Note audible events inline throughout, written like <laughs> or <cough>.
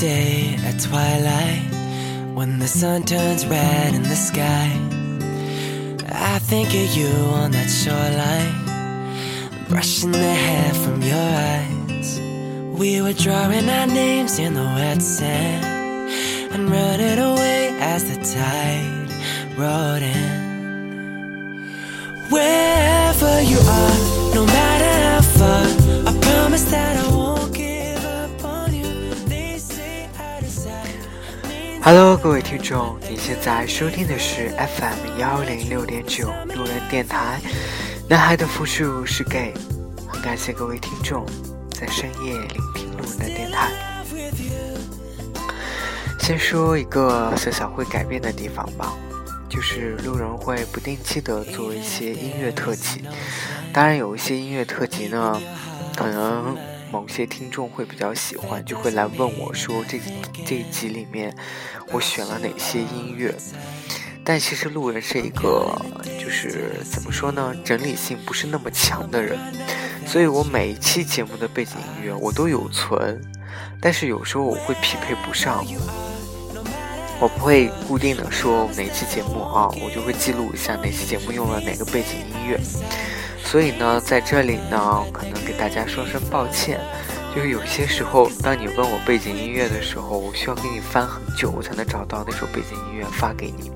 day at twilight when the sun turns red in the sky. I think of you on that shoreline, brushing the hair from your eyes. We were drawing our names in the wet sand and running away as the tide rolled in. Wherever you are, no matter how far, I promise that Hello，各位听众，你现在收听的是 FM 幺零六点九路人电台。男孩的复数是 gay，很感谢各位听众在深夜聆听路人的电台。先说一个小小会改变的地方吧，就是路人会不定期的做一些音乐特辑。当然，有一些音乐特辑呢，可能某些听众会比较喜欢，就会来问我说这这一集里面我选了哪些音乐。但其实路人是一个就是怎么说呢，整理性不是那么强的人，所以我每一期节目的背景音乐我都有存，但是有时候我会匹配不上。我不会固定的说哪期节目啊，我就会记录一下哪期节目用了哪个背景音乐。所以呢，在这里呢，可能给大家说声抱歉，就是有些时候，当你问我背景音乐的时候，我需要给你翻很久，我才能找到那首背景音乐发给你。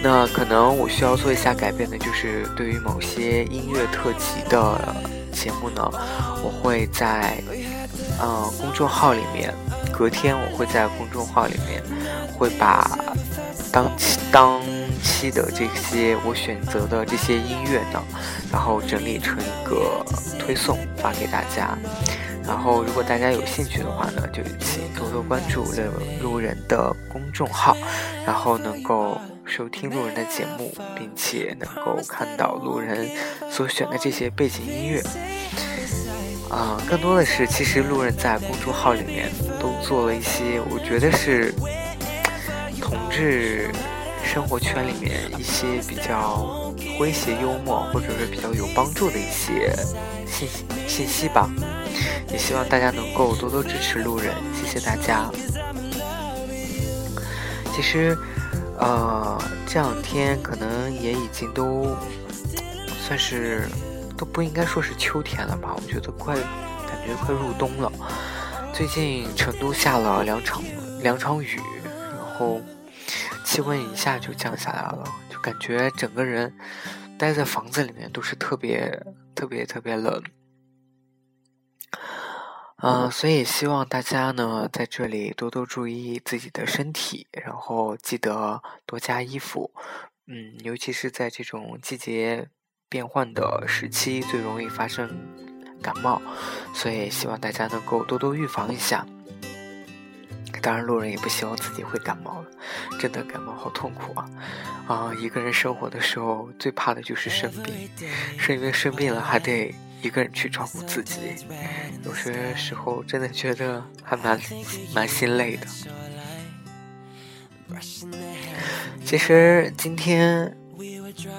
那可能我需要做一下改变的，就是对于某些音乐特辑的节目呢，我会在呃公众号里面，隔天我会在公众号里面会把当期当期的这些我选择的这些音乐呢，然后整理成一个推送发给大家。然后，如果大家有兴趣的话呢，就请多多关注路路人的公众号，然后能够收听路人的节目，并且能够看到路人所选的这些背景音乐。啊、更多的是，其实路人在公众号里面都做了一些，我觉得是同志生活圈里面一些比较诙谐幽默，或者是比较有帮助的一些信息信息吧。也希望大家能够多多支持路人，谢谢大家。其实，呃，这两天可能也已经都算是都不应该说是秋天了吧？我觉得快感觉快入冬了。最近成都下了两场两场雨，然后气温一下就降下来了，就感觉整个人待在房子里面都是特别特别特别冷。嗯，所以希望大家呢在这里多多注意自己的身体，然后记得多加衣服。嗯，尤其是在这种季节变换的时期，最容易发生感冒，所以希望大家能够多多预防一下。当然，路人也不希望自己会感冒了，真的感冒好痛苦啊！啊，一个人生活的时候最怕的就是生病，是因为生病了还得。一个人去照顾自己，有些时候真的觉得还蛮蛮心累的。其实今天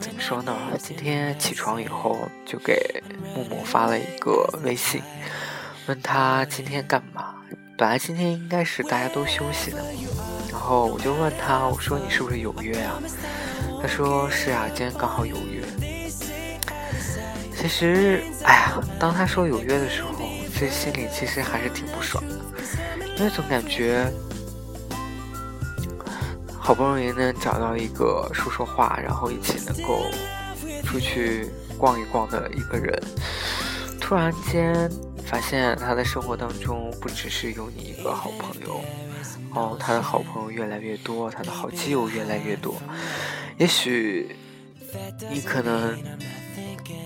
怎么说呢？今天起床以后就给木木发了一个微信，问他今天干嘛。本来今天应该是大家都休息的，然后我就问他，我说你是不是有约啊？他说是啊，今天刚好有约。其实，哎呀，当他说有约的时候，其实心里其实还是挺不爽的，因为总感觉好不容易能找到一个说说话，然后一起能够出去逛一逛的一个人，突然间发现他的生活当中不只是有你一个好朋友，哦，他的好朋友越来越多，他的好基友越来越多，也许你可能。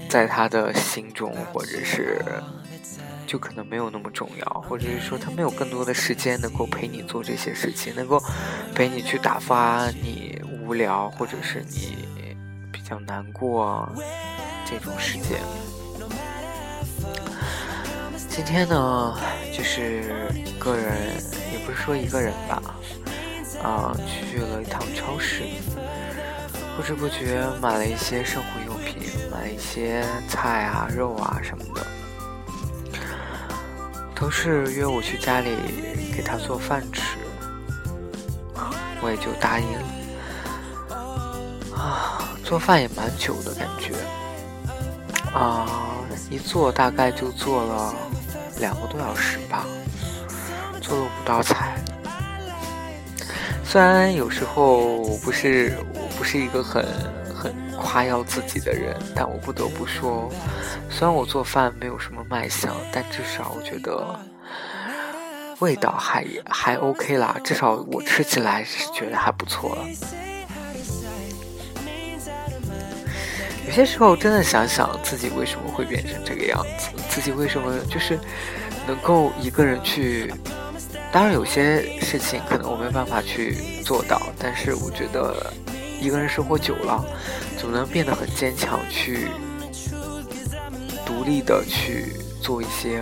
在他的心中，或者是就可能没有那么重要，或者是说他没有更多的时间能够陪你做这些事情，能够陪你去打发你无聊，或者是你比较难过这种时间。今天呢，就是一个人，也不是说一个人吧，啊，去了一趟超市，不知不觉买了一些生活用品。买一些菜啊、肉啊什么的。同事约我去家里给他做饭吃，我也就答应了。啊，做饭也蛮久的感觉，啊，一做大概就做了两个多小时吧，做了五道菜。虽然有时候我不是我不是一个很很夸耀自己的人，但我不得不说，虽然我做饭没有什么卖相，但至少我觉得味道还还 OK 啦，至少我吃起来是觉得还不错了。有些时候真的想想自己为什么会变成这个样子，自己为什么就是能够一个人去。当然，有些事情可能我没有办法去做到，但是我觉得一个人生活久了，总能变得很坚强，去独立的去做一些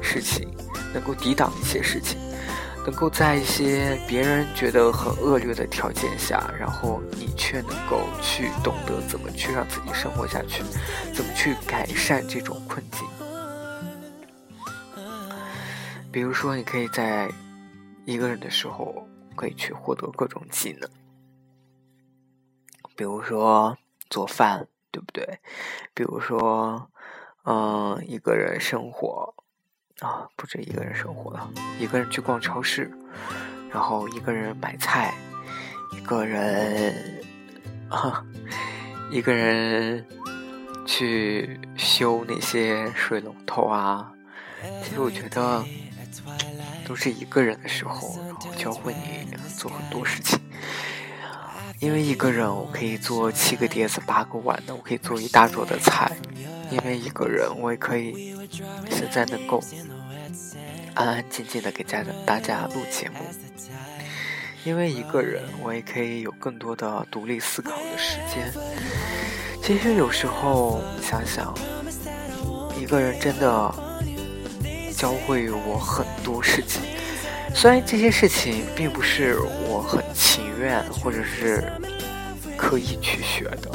事情，能够抵挡一些事情，能够在一些别人觉得很恶劣的条件下，然后你却能够去懂得怎么去让自己生活下去，怎么去改善这种困境。比如说，你可以在一个人的时候，可以去获得各种技能。比如说做饭，对不对？比如说，嗯，一个人生活啊，不止一个人生活了，一个人去逛超市，然后一个人买菜，一个人啊，一个人去修那些水龙头啊。其实我觉得。都是一个人的时候，然后教会你做很多事情。因为一个人，我可以做七个碟子、八个碗的，我可以做一大桌的菜。因为一个人，我也可以现在能够安安静静的给家人大家录节目。因为一个人，我也可以有更多的独立思考的时间。其实有时候想想，一个人真的。教会我很多事情，虽然这些事情并不是我很情愿或者是刻意去学的，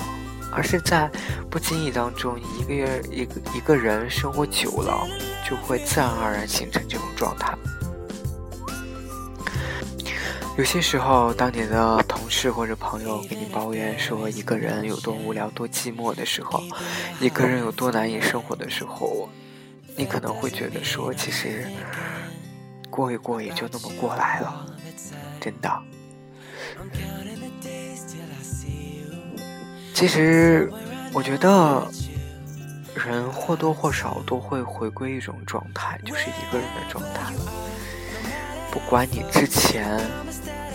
而是在不经意当中，一个月一个一个人生活久了，就会自然而然形成这种状态。有些时候，当你的同事或者朋友给你抱怨说一个人有多无聊、多寂寞的时候，一个人有多难以生活的时候。你可能会觉得说，其实过一过也就那么过来了，真的。其实我觉得人或多或少都会回归一种状态，就是一个人的状态。不管你之前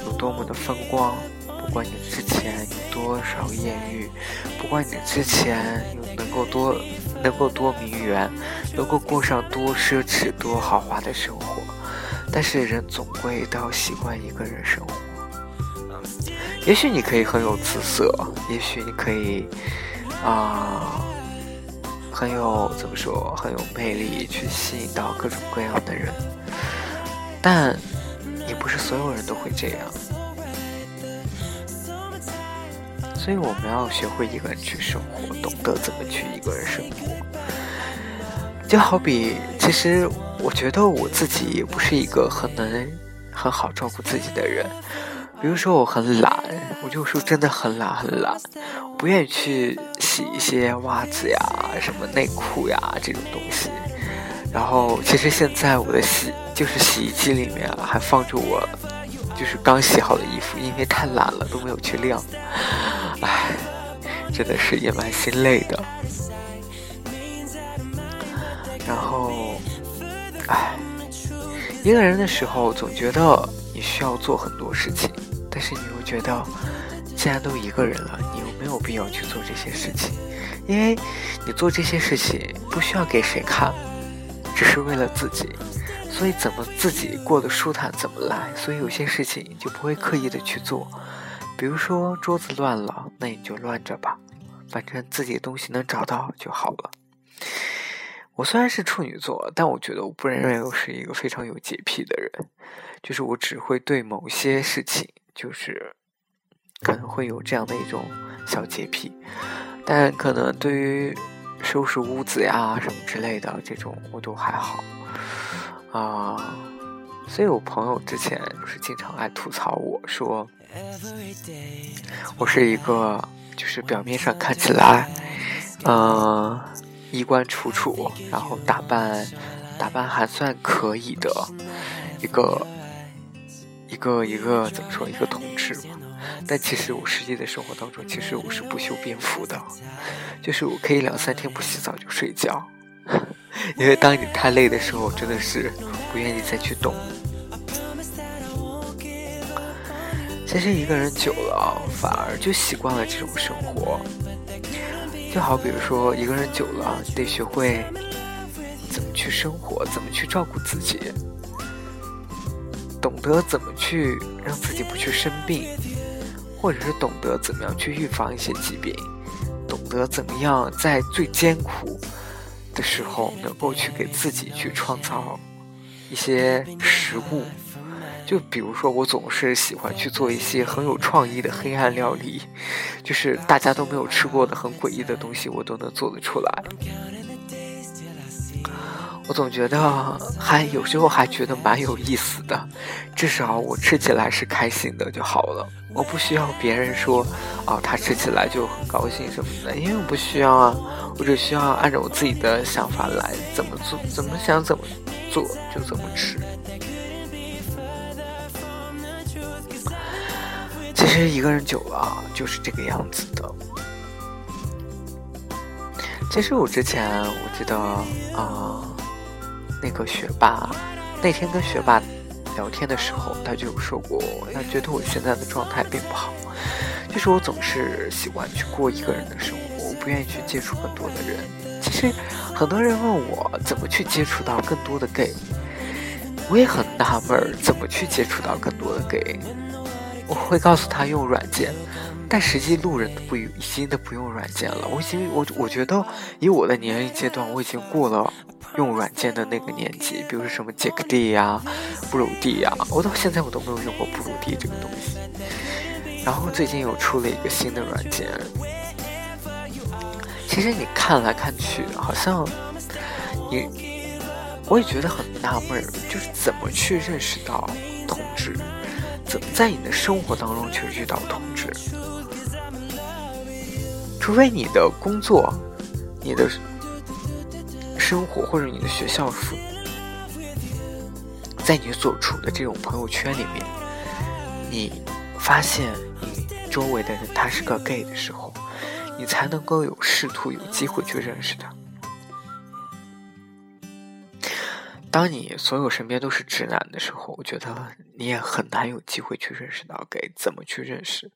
有多么的风光，不管你之前有多少艳遇，不管你之前有能够多。能够多名媛，能够过上多奢侈、多豪华的生活，但是人总归都要习惯一个人生活。也许你可以很有姿色，也许你可以啊，很有怎么说，很有魅力，去吸引到各种各样的人，但也不是所有人都会这样。所以我们要学会一个人去生活，懂得怎么去一个人生活。就好比，其实我觉得我自己也不是一个很能很好照顾自己的人。比如说，我很懒，我就说真的很懒很懒，不愿意去洗一些袜子呀、什么内裤呀这种东西。然后，其实现在我的洗就是洗衣机里面还放着我就是刚洗好的衣服，因为太懒了都没有去晾。唉，真的是也蛮心累的。然后，唉，一个人的时候总觉得你需要做很多事情，但是你又觉得，既然都一个人了，你又没有必要去做这些事情，因为你做这些事情不需要给谁看，只是为了自己，所以怎么自己过得舒坦怎么来，所以有些事情就不会刻意的去做。比如说桌子乱了，那你就乱着吧，反正自己的东西能找到就好了。我虽然是处女座，但我觉得我不认为我是一个非常有洁癖的人，就是我只会对某些事情，就是可能会有这样的一种小洁癖，但可能对于收拾屋子呀什么之类的这种，我都还好。啊，所以我朋友之前就是经常爱吐槽我说，我是一个就是表面上看起来，嗯，衣冠楚楚，然后打扮打扮还算可以的一个一个一个怎么说一个同志嘛。但其实我实际的生活当中，其实我是不修边幅的，就是我可以两三天不洗澡就睡觉。因为当你太累的时候，真的是不愿意再去动。其实一个人久了，反而就习惯了这种生活。就好比如说，一个人久了，你得学会怎么去生活，怎么去照顾自己，懂得怎么去让自己不去生病，或者是懂得怎么样去预防一些疾病，懂得怎么样在最艰苦。的时候，能够去给自己去创造一些食物，就比如说，我总是喜欢去做一些很有创意的黑暗料理，就是大家都没有吃过的很诡异的东西，我都能做得出来。我总觉得还有时候还觉得蛮有意思的，至少我吃起来是开心的就好了。我不需要别人说，哦，他吃起来就很高兴什么的，因为我不需要啊，我只需要按照我自己的想法来，怎么做，怎么想怎么做就怎么吃。其实一个人久了就是这个样子的。其实我之前我记得啊。那个学霸，那天跟学霸聊天的时候，他就说过，他觉得我现在的状态并不好，就是我总是喜欢去过一个人的生活，不愿意去接触更多的人。其实很多人问我怎么去接触到更多的 gay，我也很纳闷儿，怎么去接触到更多的 gay？我会告诉他用软件，但实际路人都不已经都不用软件了。我已经我我觉得以我的年龄阶段，我已经过了。<laughs> 用软件的那个年纪，比如说什么杰克地呀、布鲁蒂呀，我到现在我都没有用过布鲁蒂这个东西。然后最近又出了一个新的软件，其实你看来看去，好像你我也觉得很纳闷，就是怎么去认识到同志，怎么在你的生活当中去遇到同志？除非你的工作，你的。生活或者你的学校附，在你所处的这种朋友圈里面，你发现你周围的人他是个 gay 的时候，你才能够有试图有机会去认识他。当你所有身边都是直男的时候，我觉得你也很难有机会去认识到该。怎么去认识？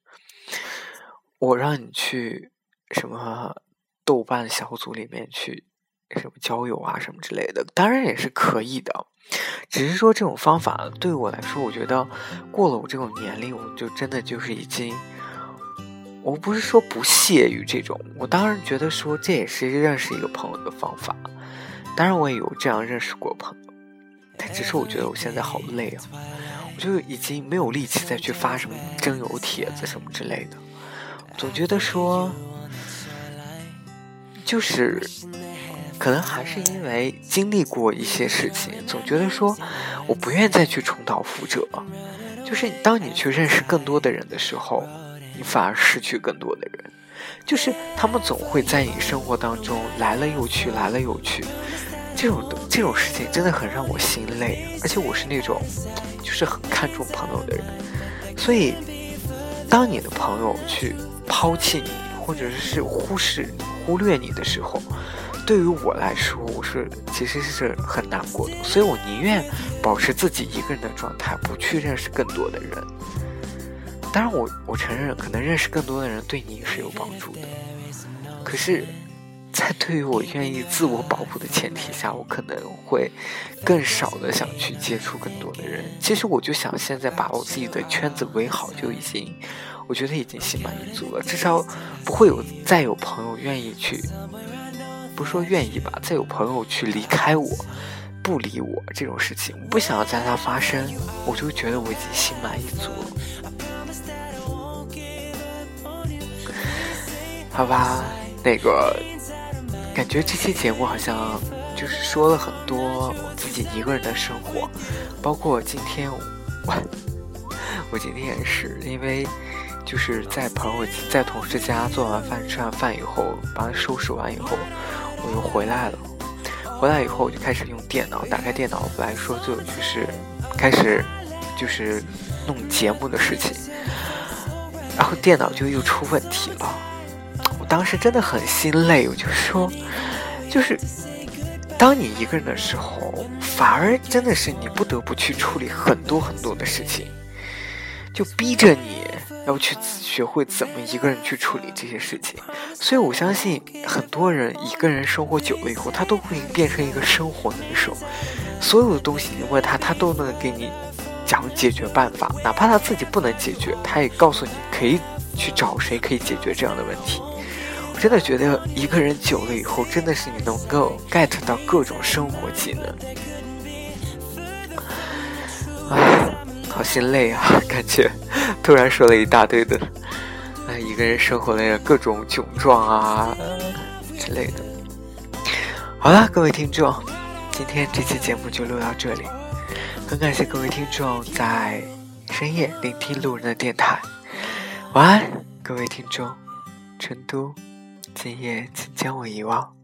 我让你去什么豆瓣小组里面去。什么交友啊，什么之类的，当然也是可以的，只是说这种方法对我来说，我觉得过了我这种年龄，我就真的就是已经，我不是说不屑于这种，我当然觉得说这也是认识一个朋友的方法，当然我也有这样认识过朋友，但只是我觉得我现在好累啊，我就已经没有力气再去发什么征友帖子什么之类的，总觉得说，就是。可能还是因为经历过一些事情，总觉得说我不愿再去重蹈覆辙。就是当你去认识更多的人的时候，你反而失去更多的人。就是他们总会在你生活当中来了又去，来了又去。这种这种事情真的很让我心累。而且我是那种就是很看重朋友的人，所以当你的朋友去抛弃你，或者是忽视、忽略你的时候。对于我来说，我是其实是很难过的，所以我宁愿保持自己一个人的状态，不去认识更多的人。当然，我我承认，可能认识更多的人对你是有帮助的。可是，在对于我愿意自我保护的前提下，我可能会更少的想去接触更多的人。其实，我就想现在把我自己的圈子围好，就已经，我觉得已经心满意足了。至少不会有再有朋友愿意去。不是说愿意吧，再有朋友去离开我，不理我这种事情，我不想要在它发生，我就觉得我已经心满意足了。好吧，那个感觉这期节目好像就是说了很多我自己一个人的生活，包括今天我 <laughs> 我今天也是因为就是在朋友在同事家做完饭吃完饭以后，把它收拾完以后，我又回来了。回来以后我就开始用电脑，打开电脑来说就就是开始就是弄节目的事情，然后电脑就又出问题了。当时真的很心累，我就说，就是当你一个人的时候，反而真的是你不得不去处理很多很多的事情，就逼着你。要去学会怎么一个人去处理这些事情，所以我相信很多人一个人生活久了以后，他都会变成一个生活能手。所有的东西你问他，他都能给你讲解决办法，哪怕他自己不能解决，他也告诉你可以去找谁可以解决这样的问题。我真的觉得一个人久了以后，真的是你能够 get 到各种生活技能。唉，好心累啊，感觉。突然说了一大堆的，哎，一个人生活的各种窘状啊之类的。好了，各位听众，今天这期节目就录到这里。很感谢各位听众在深夜聆听路人的电台。晚安，各位听众。成都，今夜请将我遗忘。